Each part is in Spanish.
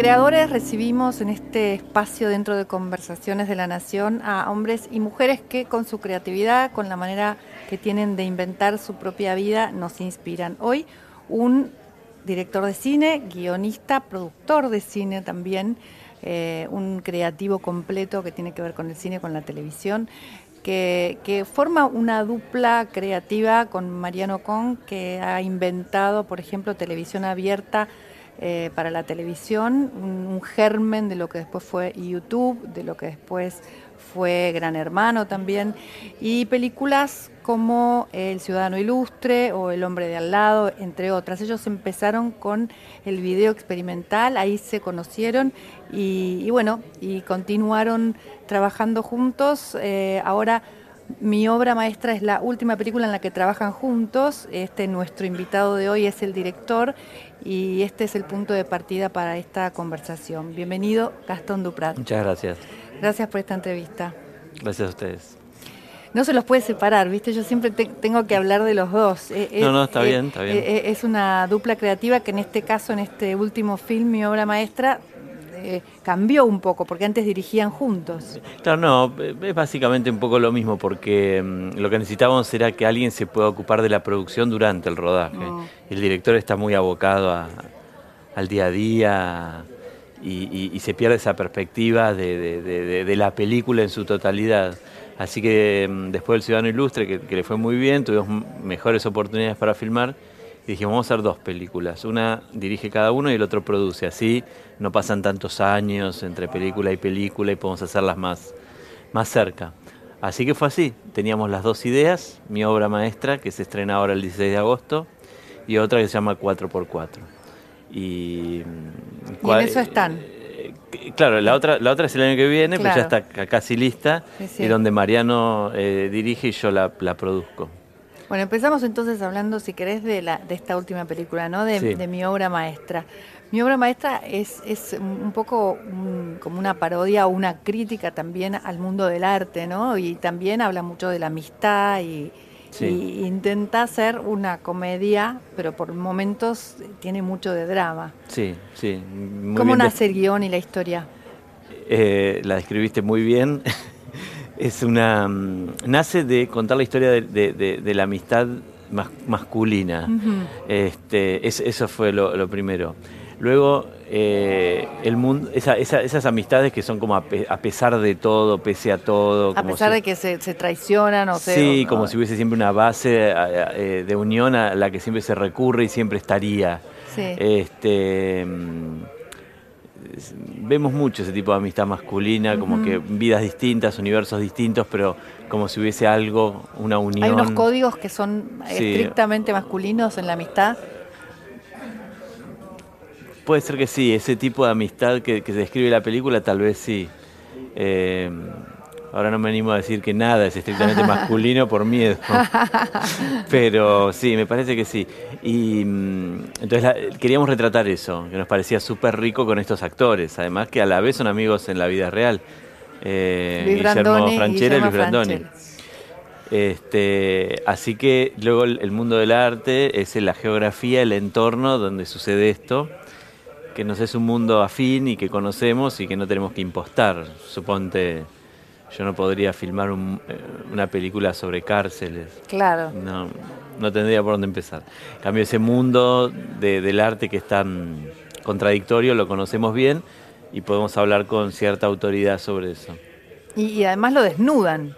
Creadores recibimos en este espacio dentro de Conversaciones de la Nación a hombres y mujeres que con su creatividad, con la manera que tienen de inventar su propia vida, nos inspiran. Hoy un director de cine, guionista, productor de cine también, eh, un creativo completo que tiene que ver con el cine, con la televisión, que, que, forma una dupla creativa con Mariano Con, que ha inventado, por ejemplo, televisión abierta eh, para la televisión, un, germen de lo que después fue YouTube, de lo que después fue Gran Hermano también, y películas como El Ciudadano Ilustre o El Hombre de Al lado, entre otras. Ellos empezaron con el video experimental, ahí se conocieron y, y bueno, y continuaron trabajando juntos. Eh, ahora mi obra maestra es la última película en la que trabajan juntos. Este nuestro invitado de hoy es el director y este es el punto de partida para esta conversación. Bienvenido, Gastón Duprat. Muchas gracias. Gracias por esta entrevista. Gracias a ustedes. No se los puede separar, ¿viste? Yo siempre te, tengo que hablar de los dos. Eh, no, no, está eh, bien, está bien. Eh, es una dupla creativa que en este caso, en este último film, mi obra maestra, eh, cambió un poco, porque antes dirigían juntos. Claro, no, es básicamente un poco lo mismo, porque um, lo que necesitábamos era que alguien se pueda ocupar de la producción durante el rodaje. Oh. El director está muy abocado a, al día a día y, y, y, se pierde esa perspectiva de, de, de, de, la película en su totalidad. Así que um, después del Ciudadano Ilustre, que, que le fue muy bien, tuvimos mejores oportunidades para filmar y dijimos, vamos a hacer dos películas. Una dirige cada uno y el otro produce. Así no pasan tantos años entre película y película y podemos hacerlas más, más cerca. Así que fue así. Teníamos las dos ideas, mi obra maestra, que se estrena ahora el 16 de agosto, y otra que se llama 4x4. Y, ¿Y en eso están. Eh, claro, la otra, la otra es el año que viene, claro. pues ya está casi lista, sí. y donde Mariano eh, dirige y yo la, la produzco. Bueno, empezamos entonces hablando, si querés, de, la, de esta última película, ¿no? De, sí. de mi obra maestra. Mi obra maestra es, es un poco un, como una parodia o una crítica también al mundo del arte, ¿no? Y también habla mucho de la amistad y, sí. y intenta hacer una comedia, pero por momentos tiene mucho de drama. Sí, sí. Muy ¿Cómo nace el guion y la historia? Eh, la describiste muy bien. Es una um, nace de contar la historia de, de, de, de la amistad mas, masculina. Uh -huh. este, es, eso fue lo, lo primero. Luego, eh, el mundo, esa, esa, esas amistades que son como a, pe, a, pesar de todo, pese a todo. A pesar si, de que se, se, traicionan o Sí, se, como si hubiese siempre una base eh, de unión a la que siempre se recurre y siempre estaría. Sí. Este, vemos mucho ese tipo de amistad masculina, como uh -huh. que vidas distintas, universos distintos, pero como si hubiese algo, una unión. Hay unos códigos que son sí. estrictamente masculinos en la amistad. Puede ser que sí, ese tipo de amistad que, que describe la película, tal vez sí. Eh, ahora no me animo a decir que nada es estrictamente masculino por miedo. Pero sí, me parece que sí. Y mm, entonces la, queríamos retratar eso, que nos parecía súper rico con estos actores, además que a la vez son amigos en la vida real. Eh, Luis Guillermo Franchella y Luis Brandoni. Este, así que luego el mundo del arte es la geografía, el entorno donde sucede esto que nos es un mundo afín y que conocemos y que no tenemos que impostar. Suponte, yo no podría filmar un, eh, una película sobre cárceles. Claro. No, no tendría por dónde empezar. En cambio, ese mundo de, del arte que es tan contradictorio lo conocemos bien y podemos hablar con cierta autoridad sobre eso. Y, y además lo desnudan.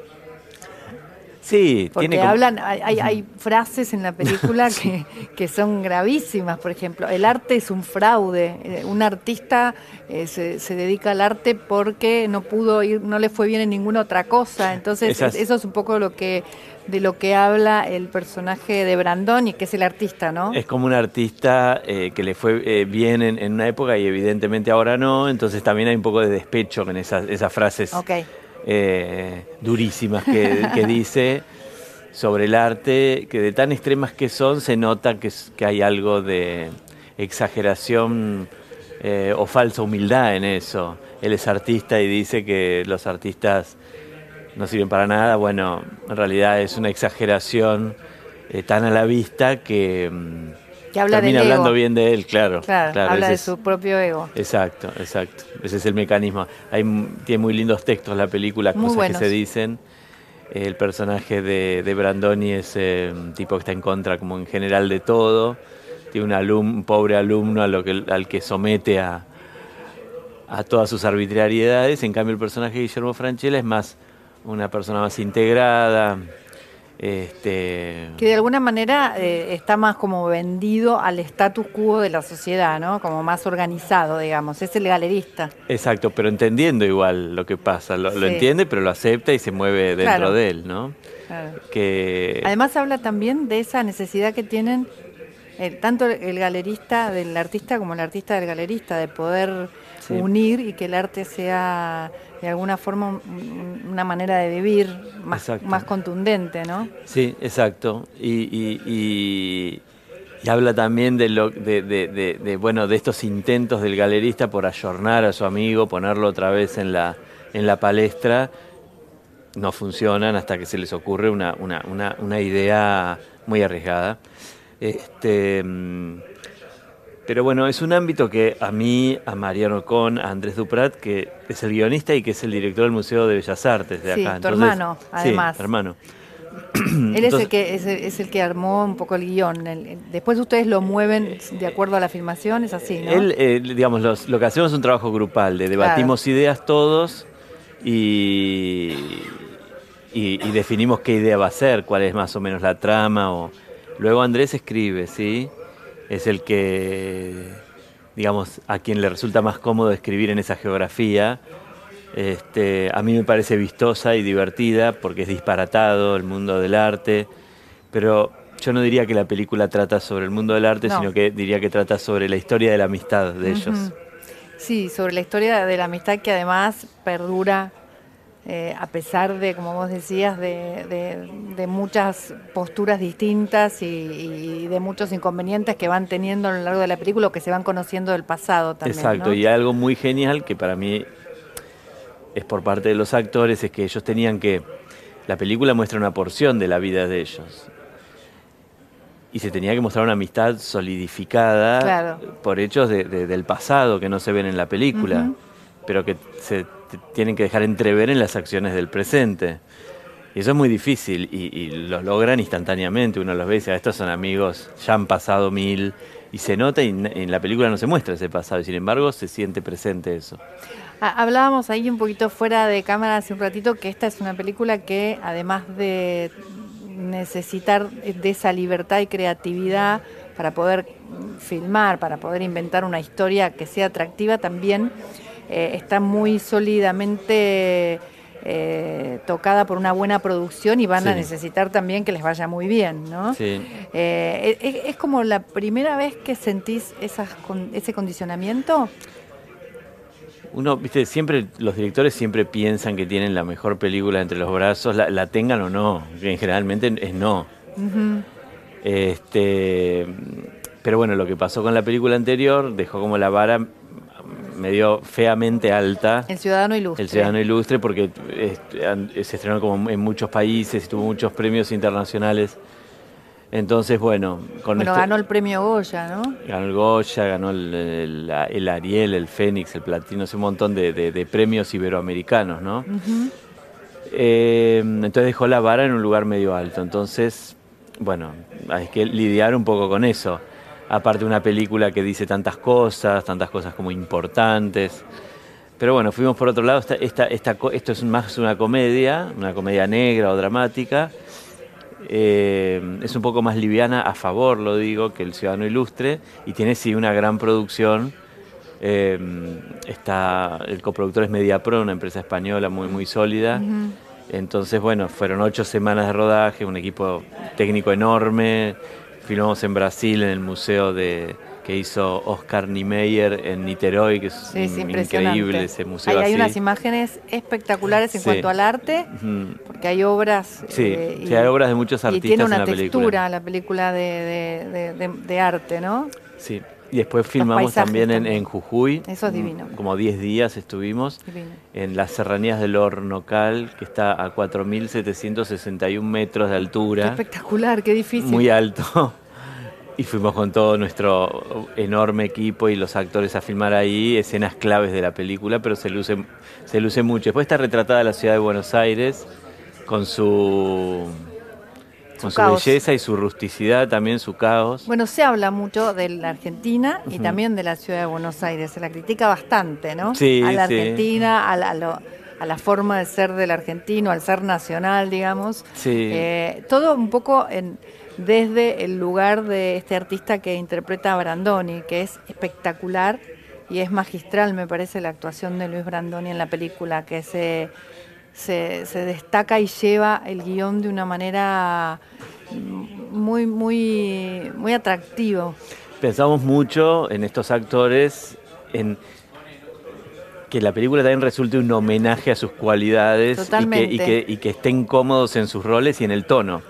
Sí, porque tiene hablan, hay, hay, frases en la película que, que, son gravísimas, por ejemplo, el arte es un fraude, eh, un artista eh, se, se, dedica al arte porque no pudo ir, no le fue bien en ninguna otra cosa, entonces Esas... eso es un poco lo que de lo que habla el personaje de Brandoni, que es el artista, ¿no? Es como un artista eh, que le fue eh, bien en, en, una época y evidentemente ahora no, entonces también hay un poco de despecho en esas, esas frases. Okay eh, durísimas que, dice. sobre el arte, que de tan extremas que son, se nota que, que hay algo de exageración eh, o falsa humildad en eso. Él es artista y dice que los artistas no sirven para nada. Bueno, en realidad es una exageración eh, tan a la vista que, que habla termina hablando bien de él, claro. Claro, habla de su propio ego. Exacto, exacto. Ese es el mecanismo. Hay, tiene muy lindos textos la película, cosas que se dicen. El personaje de, de Brandoni es eh, un tipo que está en contra, como en general, de todo. Tiene un, pobre alumno a lo que, al que somete a, a todas sus arbitrariedades. En cambio, el personaje de Guillermo Franchella es más una persona más integrada, este... Que de alguna manera eh, está más como vendido al status quo de la sociedad, ¿no? Como más organizado, digamos. Es el galerista. Exacto, pero entendiendo igual lo que pasa. Lo, entiende, pero lo acepta y se mueve dentro de él, ¿no? Que... Además habla también de esa necesidad que tienen tanto el galerista del artista como el artista del galerista, de poder unir y que el arte sea de alguna forma una manera de vivir más, más contundente, ¿no? Sí, exacto. Y, habla también de, lo, de, bueno, de estos intentos del galerista por ayornar a su amigo, ponerlo otra vez en la, en la palestra. No funcionan hasta que se les ocurre una, una, una idea muy arriesgada. Este, mm, pero bueno, es un ámbito que a mí, a Mariano Con, a Andrés Duprat, que es el guionista y que es el director del Museo de Bellas Artes de acá. Sí, tu hermano, además. Sí, hermano. Él es, el que, es, el que armó un poco el guion. después ustedes lo mueven de acuerdo a la filmación, es así, ¿no? Él, eh, digamos, lo que hacemos es un trabajo grupal, de debatimos ideas todos y, y, y, definimos qué idea va a ser, cuál es más o menos la trama o Luego Andrés escribe, ¿sí? Es el que, digamos, a quien le resulta más cómodo escribir en esa geografía. Este, a mí me parece vistosa y divertida porque es disparatado el mundo del arte, pero yo no diría que la película trata sobre el mundo del arte, sino que diría que trata sobre la historia de la amistad de ellos. Sí, sobre la historia de la amistad que además perdura eh, a pesar de, como vos decías, de, muchas posturas distintas y, de muchos inconvenientes que van teniendo a lo largo de la película o que se van conociendo del pasado también. Exacto, y algo muy genial que para mí es por parte de los actores, es que ellos tenían que, la película muestra una porción de la vida de ellos. Y se tenía que mostrar una amistad solidificada por hechos del pasado que no se ven en la película, pero que se tienen que dejar entrever en las acciones del presente. Y eso es muy difícil y, lo logran instantáneamente. Uno los ve y dice, ah, estos son amigos, ya han pasado mil. Y se nota y en la película no se muestra ese pasado y sin embargo se siente presente eso. Hablábamos ahí un poquito fuera de cámara hace un ratito que esta es una película que además de necesitar de esa libertad y creatividad para poder filmar, para poder inventar una historia que sea atractiva, también eh, está muy sólidamente eh, tocada por una buena producción y van a necesitar también que les vaya muy bien, ¿no? Eh, ¿es, como la primera vez que sentís esas, ese condicionamiento? Uno, viste, siempre los directores siempre piensan que tienen la mejor película entre los brazos, la, tengan o no, generalmente es no. Este, pero bueno, lo que pasó con la película anterior dejó como la vara medio feamente alta. El Ciudadano Ilustre. El Ciudadano Ilustre, porque este, se estrenó como en muchos países y tuvo muchos premios internacionales. Entonces, bueno, con Bueno, ganó el premio Goya, ¿no? Ganó el Goya, ganó el, Ariel, el Fénix, el Platino, un montón de, premios iberoamericanos, ¿no? Eh, entonces dejó la vara en un lugar medio alto. Entonces, bueno, hay que lidiar un poco con eso aparte una película que dice tantas cosas, tantas cosas como importantes. Pero bueno, fuimos por otro lado, esta, esta, esto es más una comedia, una comedia negra o dramática. Eh, es un poco más liviana, a favor, lo digo, que El Ciudadano Ilustre, y tiene sí una gran producción. Eh, está, el coproductor es Mediapro, una empresa española muy, muy sólida. Entonces, bueno, fueron ocho semanas de rodaje, un equipo técnico enorme, filmamos en Brasil, en el museo de, que hizo Oscar Niemeyer en Niterói, que es, Sí, es increíble ese museo Hay, hay así. unas imágenes espectaculares en Sí. cuanto al arte, porque hay obras. Sí, eh, sí, hay obras de muchos y artistas tiene una en la textura película. la película de, de- de- de- de arte, ¿no? Sí. Y después filmamos también en, en Jujuy. Eso es mm, divino. Como 10 días estuvimos. Divino. En las serranías del Hornocal, que está a 4.761 metros de Qué altura. espectacular, qué difícil. muy alto. Y fuimos con todo nuestro enorme equipo y los actores a filmar ahí escenas claves de la película, pero se luce, se luce mucho. Después está retratada la ciudad de Buenos Aires con su, con su caos. belleza y su rusticidad, también su caos. Bueno, se habla mucho de la Argentina y también de la ciudad de Buenos Aires. Se la critica bastante, ¿no? Sí, a la sí. Argentina, a la, a lo- a la forma de ser del argentino, al ser nacional, digamos. Sí. Eh, todo un poco en, desde el lugar de este artista que interpreta a Brandoni, que es espectacular y es magistral, me parece, la actuación de Luis Brandoni en la película, que se, se, se destaca y lleva el guion de una manera muy, muy, muy atractivo. Pensamos mucho en estos actores, en que la película también resulte un homenaje a sus cualidades y que, y, que, y que estén cómodos en sus roles y en el tono.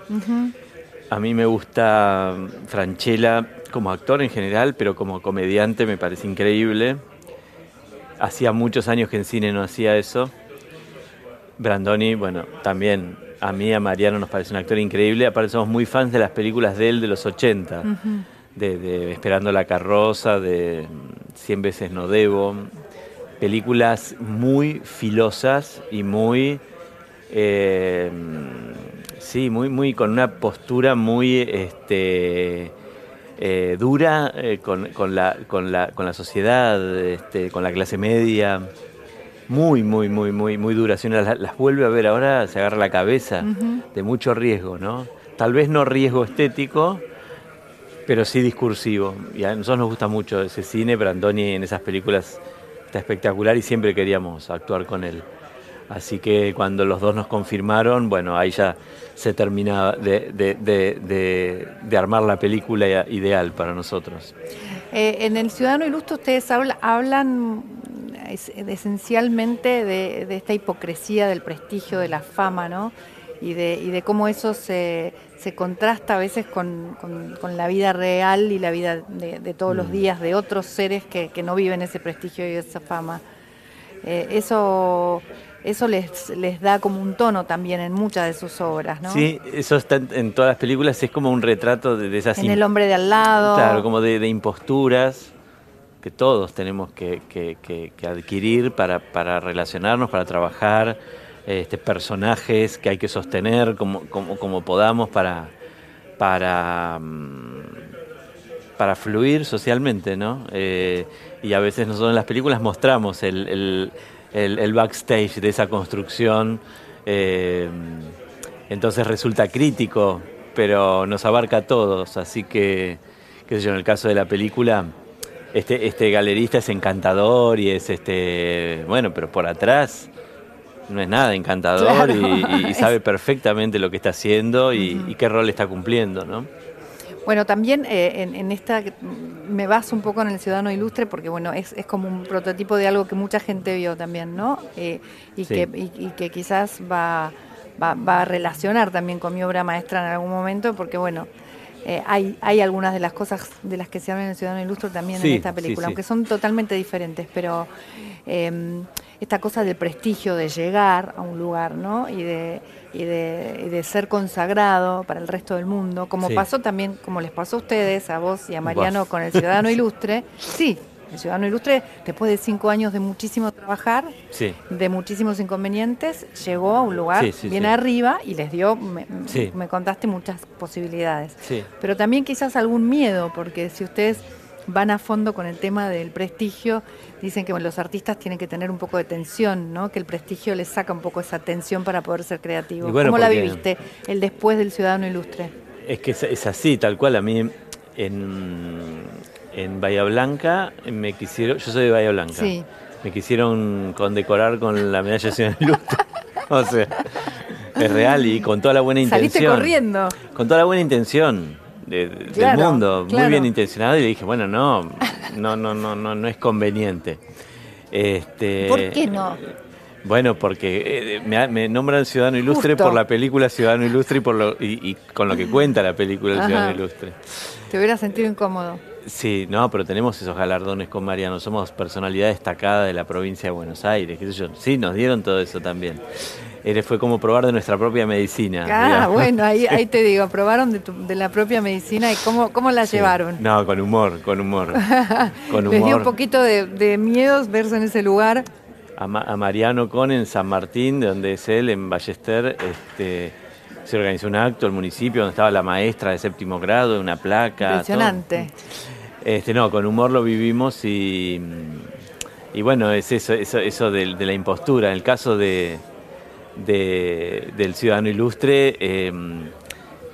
A mí me gusta Franchella como actor en general, pero como comediante me parece increíble. Hacía muchos años que en cine no hacía eso. Brandoni, bueno, también a mí y a Mariano nos parece un actor increíble. Aparte somos muy fans de las películas de él de los 80, Ujú. de, de Esperando la carroza, de Cien veces no debo. Películas muy filosas y muy... eh, sí, muy, muy con una postura muy este, eh, dura eh, con, con la, con, la, con la sociedad, este, con la clase media. Muy, muy, muy, muy, muy duras. Si uno las, las vuelve a ver ahora, se agarra la cabeza de mucho riesgo, ¿no? Tal vez no riesgo estético, pero sí discursivo. Y a nosotros nos gusta mucho ese cine. Brandoni en esas películas está espectacular y siempre queríamos actuar con él. Así que cuando los dos nos confirmaron, bueno, ahí ya se termina de, de- de- armar la película ideal para nosotros. Eh, en el Ciudadano Ilustre ustedes habla- hablan es- esencialmente de, de esta hipocresía del prestigio, de la fama, ¿no? Y de, y de cómo eso se, se contrasta a veces con, con- con la vida real y la vida de, de todos los Mm. días de otros seres que, que no viven ese prestigio y esa fama. Eh, eso eso les, les da como un tono también en muchas de sus obras, ¿no? Sí, eso está en, todas las películas, es como un retrato de, de esas En El hombre de al lado. Claro, como de, de imposturas que todos tenemos que, adquirir para, para relacionarnos, para trabajar, este, personajes que hay que sostener como, podamos mm, para fluir socialmente, ¿no? Eh, y a veces nosotros en las películas mostramos el backstage de esa construcción, eh, entonces resulta crítico, pero nos abarca a todos, así que, qué sé yo, en el caso de la película, este, este galerista es encantador y es, este bueno, pero por atrás no es nada encantador Claro. y, sabe perfectamente lo que está haciendo y, y qué rol está cumpliendo, ¿no? Bueno, también eh, en, en esta me baso un poco en el Ciudadano Ilustre porque bueno es, es como un prototipo de algo que mucha gente vio también, ¿no? Eh, y, Sí. que, y, y que quizás va, va, va a relacionar también con mi obra maestra en algún momento porque bueno eh, hay, hay algunas de las cosas de las que se habla en el Ciudadano Ilustre también Sí, en esta película, sí. aunque son totalmente diferentes, pero eh, esta cosa del prestigio de llegar a un lugar, ¿no? Y de, y de, y de ser consagrado para el resto del mundo, como pasó también, como les pasó a ustedes, a vos y a Mariano con el Ciudadano Ilustre. Sí, el Ciudadano Ilustre, después de cinco años de muchísimo trabajar, Sí. de muchísimos inconvenientes, llegó a un lugar Sí, sí, bien arriba y les dio, me, contaste muchas posibilidades. Pero también quizás algún miedo, porque si ustedes van a fondo con el tema del prestigio, dicen que bueno, los artistas tienen que tener un poco de tensión, ¿no? Que el prestigio les saca un poco esa tensión para poder ser creativos. Bueno, ¿Cómo la viviste el después del Ciudadano Ilustre? Es que es, es así, tal cual. A mí en, en Bahía Blanca me quisieron, yo soy de Bahía Blanca, Sí. me quisieron condecorar con la medalla Ciudadano Ilustre. o sea, es real y con toda la buena intención. Saliste corriendo. Con toda la buena intención. del mundo, muy bien intencionado, y le dije, bueno, no, no, no, no, no, no es conveniente. Este, ¿Por qué no? Bueno, porque eh, me, nombran Ciudadano Ilustre por la película Ciudadano Ilustre y, por lo, y, con lo que cuenta la película Ciudadano Ilustre. ¿Te hubiera sentido incómodo? Sí, no, pero tenemos esos galardones con Mariano. Somos personalidad destacada de la provincia de Buenos Aires, qué sé yo. Sí, nos dieron todo eso también. fue como probar de nuestra propia medicina. Ah, bueno, ahí, ahí te digo, probaron de, la propia medicina y cómo, cómo la llevaron. No, con humor, con humor. con humor. Les dio un poquito de, de miedo verse en ese lugar a, Mariano Con en San Martín, de donde es él, en Ballester, este, se organizó un acto, el municipio, donde estaba la maestra de séptimo grado, una placa. Impresionante. Este, no, con humor lo vivimos y, y bueno, es eso, eso, eso de, la impostura. En el caso de, del ciudadano ilustre, em,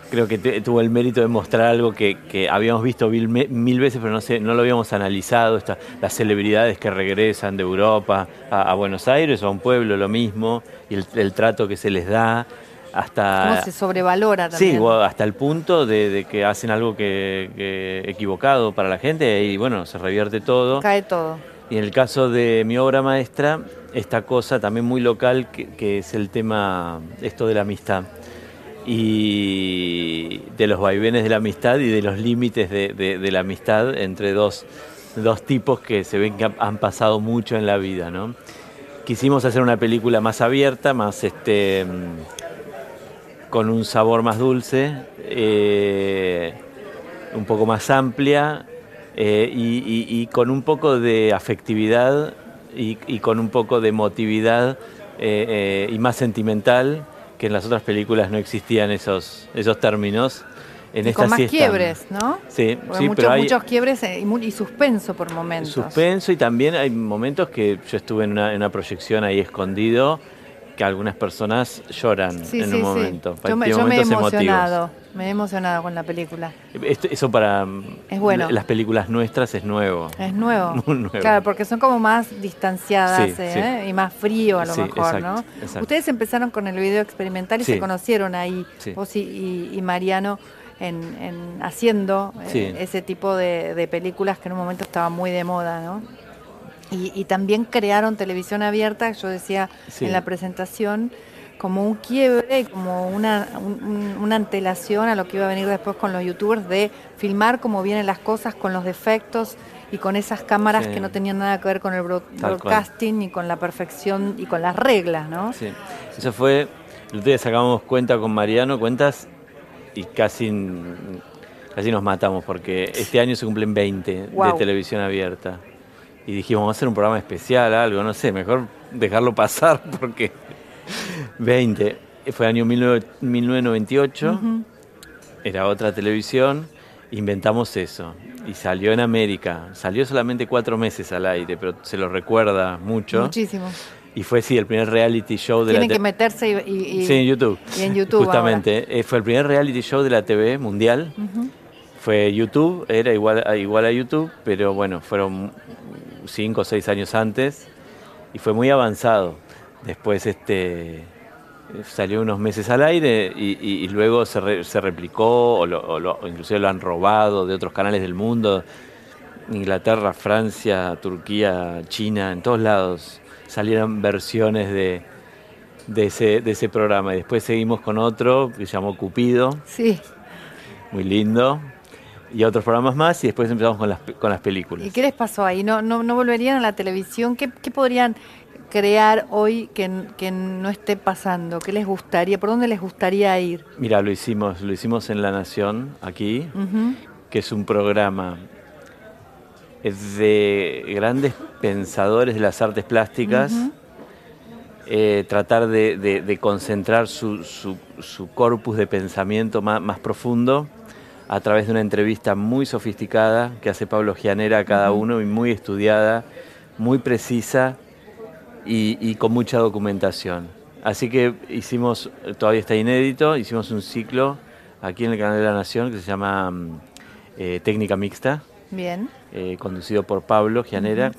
creo que tuvo el mérito de mostrar algo que, habíamos visto mil, veces, pero no, sé, no lo habíamos analizado, las celebridades que regresan de Europa a, Buenos Aires o a un pueblo, lo mismo, y el, trato que se les da. Hasta, ¿Cómo se sobrevalora también? Sí, hasta el punto de, que hacen algo que, equivocado para la gente y bueno, se revierte todo. Cae todo. Y en el caso de mi obra maestra, esta cosa también muy local que, que es el tema, esto de la amistad y de los vaivenes de la amistad y de los límites de, la amistad entre dos, tipos que se ven que han pasado mucho en la vida. ¿no? Quisimos hacer una película más abierta, más este, con un sabor más dulce, eh, un poco más amplia eh, y, con un poco de afectividad y, con un poco de emotividad eh, y más sentimental que en las otras películas no existían esos, esos términos. En y con más quiebres, ¿no? Sí, sí muchos, pero hay muchos quiebres y, suspenso por momentos. Suspenso y también hay momentos que yo estuve en una, proyección ahí escondido que algunas personas lloran en un momento. Yo, me, yo me he emocionado. Me he emocionado con la película. eso para las películas nuestras es nuevo. Es nuevo. Claro, porque son como más distanciadas ¿eh? y más frío a lo mejor, ¿no? Ustedes empezaron con el video experimental y se conocieron ahí, vos y, Mariano. En, haciendo eh, ese tipo de, películas que en un momento estaba muy de moda, ¿no? Y, también crearon televisión abierta, yo decía en la presentación, como un quiebre, como una, una antelación a lo que iba a venir después con los youtubers de filmar cómo vienen las cosas con los defectos y con esas cámaras que no tenían nada que ver con el broadcasting ni con la perfección y con las reglas, ¿no? Sí, eso fue, el otro día sacamos cuenta con Mariano, cuentas y casi, casi nos matamos porque este año se cumplen 20 de televisión abierta. Y dijimos, vamos a hacer un programa especial, algo, no sé, mejor dejarlo pasar porque 20. Fue año 1998. Era otra televisión. Inventamos eso. Y salió en América. Salió solamente cuatro meses al aire, pero se lo recuerda mucho. Muchísimo. Y fue, sí, el primer reality show de Tienen la que meterse y, Sí, en YouTube. Y en YouTube. Justamente. Eh, fue el primer reality show de la TV mundial. Fue YouTube, era igual a, igual a YouTube, pero bueno, fueron cinco o seis años antes. Y fue muy avanzado. Después este, salió unos meses al aire y, luego se, se replicó o, lo, inclusive lo han robado de otros canales del mundo. Inglaterra, Francia, Turquía, China, en todos lados salieron versiones de, de, ese, de ese programa. Y después seguimos con otro que se llamó Cupido. Sí. Muy lindo. Y otros programas más y después empezamos con las, con las películas. ¿Y qué les pasó ahí? ¿No, no, no volverían a la televisión? ¿Qué, qué podrían crear hoy que, no esté pasando? ¿Qué les gustaría? ¿Por dónde les gustaría ir? Mira, lo hicimos, lo hicimos en La Nación, aquí, que es un programa de grandes pensadores de las artes plásticas, eh, tratar de, concentrar su, corpus de pensamiento más, profundo a través de una entrevista muy sofisticada que hace Pablo Gianera a cada uno y muy estudiada, muy precisa y, con mucha documentación. Así que hicimos, todavía está inédito, hicimos un ciclo aquí en el canal de la Nación que se llama mm, eh, Técnica Mixta. Bien. Eh, conducido por Pablo Gianera.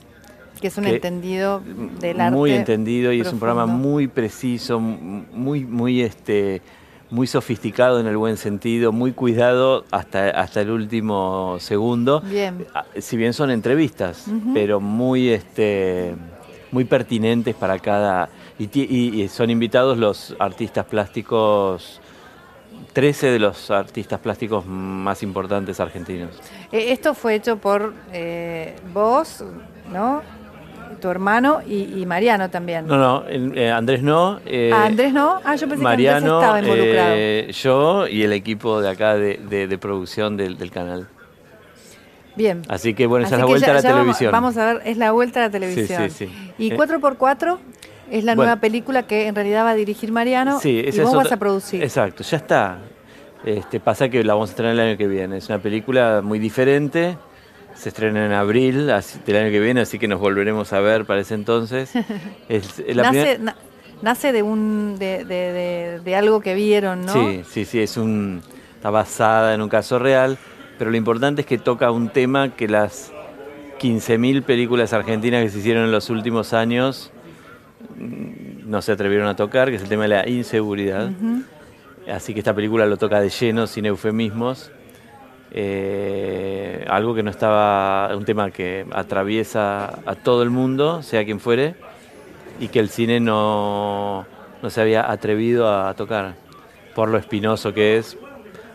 Que es un entendido del arte. Muy entendido y es un programa muy preciso, muy, muy este muy sofisticado en el buen sentido, muy cuidado hasta, hasta el último segundo. Bien. Ah, Si bien son entrevistas, pero muy, este, muy pertinentes para cada... Y, ti- y- y son invitados los artistas plásticos, 13 de los artistas plásticos más importantes argentinos. Eh, esto fue hecho por eh, vos, ¿no? Tu hermano y, y Mariano también. No, no, eh, Andrés no. eh, Ah, Andrés no. Ah, yo pensé Mariano, que Andrés estaba involucrado. eh, yo y el equipo de acá de, de- de producción del, del canal. Bien. Así que bueno, esa es la vuelta ya- a la vamos- televisión. Vamos, a ver, es la vuelta a la televisión. sí, sí. Y Eh, 4x4 es la bueno. nueva película que en realidad va a dirigir Mariano Sí, y vos es vas a producir. Exacto, ya está. Este, pasa que la vamos a estrenar el año que viene. Es una película muy diferente. Se estrena en abril así- del año que viene, así que nos volveremos a ver para ese entonces. Es- es la nace, primer- na- nace de un de, de- de- de algo que vieron, ¿no? Sí, sí, sí, es un, está basada en un caso real, pero lo importante es que toca un tema que las 15.000 películas argentinas que se hicieron en los últimos años mm, no se atrevieron a tocar, que es el tema de la inseguridad. Así que esta película lo toca de lleno, sin eufemismos. Eh, algo que no estaba, un tema que atraviesa a todo el mundo, sea quien fuere, y que el cine no, no se había atrevido a tocar, por lo espinoso que es,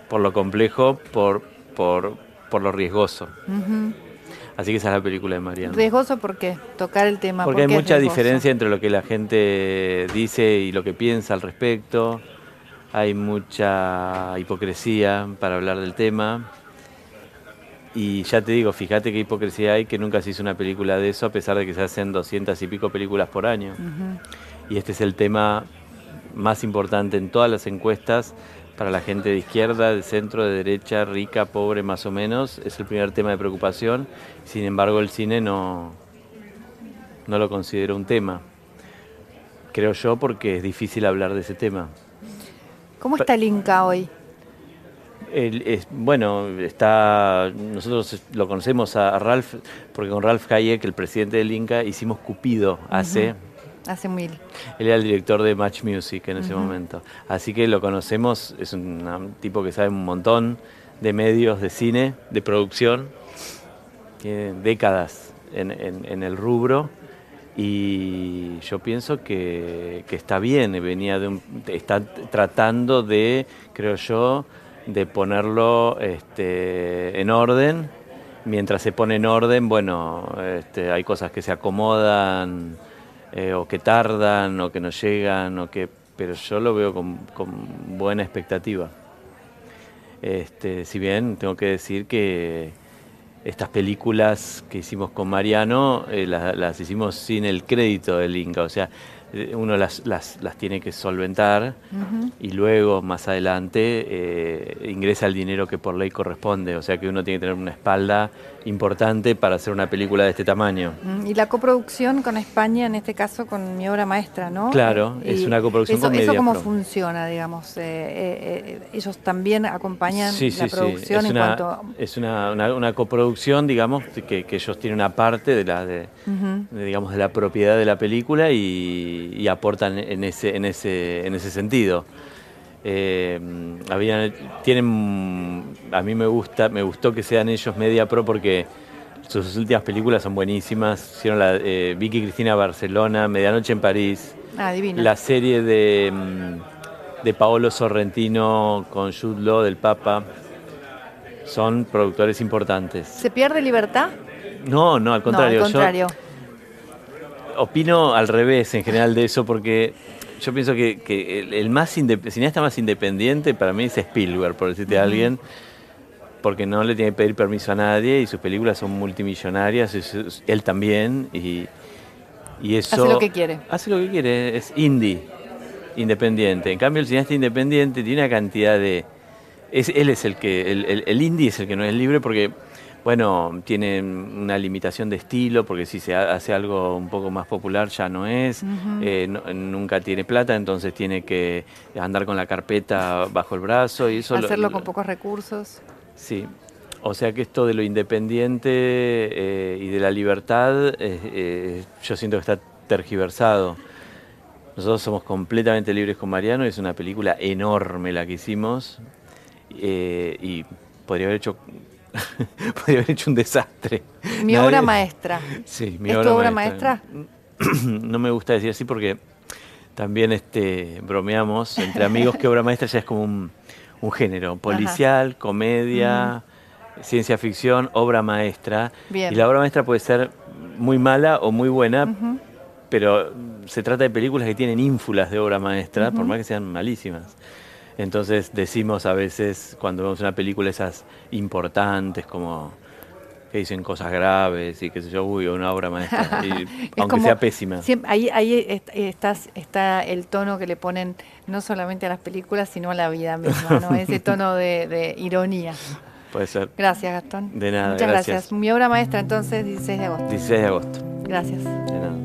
por lo complejo, por, por, por lo riesgoso. Así que esa es la película de Mariano. Riesgoso por qué? Tocar el tema. Porque hay ¿por qué es mucha diferencia entre lo que la gente dice y lo que piensa al respecto. Hay mucha hipocresía para hablar del tema. Y ya te digo, fíjate qué hipocresía hay que nunca se hizo una película de eso, a pesar de que se hacen doscientas y pico películas por año. Y este es el tema más importante en todas las encuestas para la gente de izquierda, de centro, de derecha, rica, pobre, más o menos. Es el primer tema de preocupación. Sin embargo, el cine no, no lo considera un tema. Creo yo porque es difícil hablar de ese tema. ¿Cómo está el Inca hoy? El- es- bueno, está, nosotros lo conocemos a, Ralph, porque con Ralph Hayek, el presidente del Inca, hicimos Cupido hace... Hace mil. Él era el director de Match Music en ese momento. Así que lo conocemos, es un, un tipo que sabe un montón de medios de cine, de producción, tiene décadas en, en- en el rubro y yo pienso que, que está bien, venía de un, está tratando de, creo yo, de ponerlo este, en orden. Mientras se pone en orden, bueno, este, hay cosas que se acomodan eh, o que tardan o que no llegan, o que, pero yo lo veo con, buena expectativa. Este, si bien tengo que decir que estas películas que hicimos con Mariano eh, las, las hicimos sin el crédito del Inca, o sea, uno las, las, las tiene que solventar y luego más adelante eh, ingresa el dinero que por ley corresponde, o sea que uno tiene que tener una espalda importante para hacer una película de este tamaño. Mm, Y la coproducción con España, en este caso con mi obra maestra, ¿no? Claro, Y es una coproducción eso, con ¿Eso cómo funciona, digamos? Eh, eh, eh, ellos también acompañan Sí, la sí, sí. producción Es en una, cuanto... es una, una- una coproducción, digamos, que, que ellos tienen una parte de la, de, digamos, de la propiedad de la película y, y aportan en ese, en ese, en ese sentido. Eh, habían, tienen, a mí me gusta, me gustó que sean ellos Media Pro porque sus últimas películas son buenísimas. Hicieron la eh, Vicky Cristina Barcelona, Medianoche en París, Ah, la serie de, mm, de Paolo Sorrentino con Jude Law del Papa. Son productores importantes. ¿Se pierde libertad? No, no, al contrario. no, al yo- contrario. Opino al revés en general de eso porque yo pienso que, que el, el más cineasta más independiente para mí es Spielberg, por decirte a alguien, porque no le tiene que pedir permiso a nadie y sus películas son multimillonarias, es- es- él también, y, y eso... Hace lo que quiere. Hace lo que quiere, es indie, independiente. En cambio el cineasta independiente tiene una cantidad de... Es, él es el que, el, el- el indie es el que no es libre porque, bueno, tiene una limitación de estilo, porque si se ha- hace algo un poco más popular ya no es, eh, no- nunca tiene plata, entonces tiene que andar con la carpeta bajo el brazo y eso... lo- Hacerlo lo- con pocos recursos. Sí, o sea que esto de lo independiente eh, y de la libertad, eh, yo siento que está tergiversado. Nosotros somos completamente libres con Mariano, es una película enorme la que hicimos y podría haber hecho podría haber hecho un desastre. Mi obra maestra. Sí, mi ¿Es obra, tu obra maestra. no me gusta decir así porque también este, bromeamos entre amigos que obra maestra ya es como un, género, policial, comedia, ciencia ficción, obra maestra. Y la obra maestra puede ser muy mala o muy buena, pero se trata de películas que tienen ínfulas de obra maestra, por más que sean malísimas. Entonces decimos a veces cuando vemos una película esas importantes como que dicen cosas graves y qué sé yo, uy, una obra maestra, aunque sea pésima. ahí ahí estás, está el tono que le ponen no solamente a las películas, sino a la vida misma, ¿no? ese tono de, ironía. Puede ser. Gracias, Gastón. De nada. Muchas gracias. Mi obra maestra entonces, 16 de agosto. 16 de agosto. Gracias. De nada.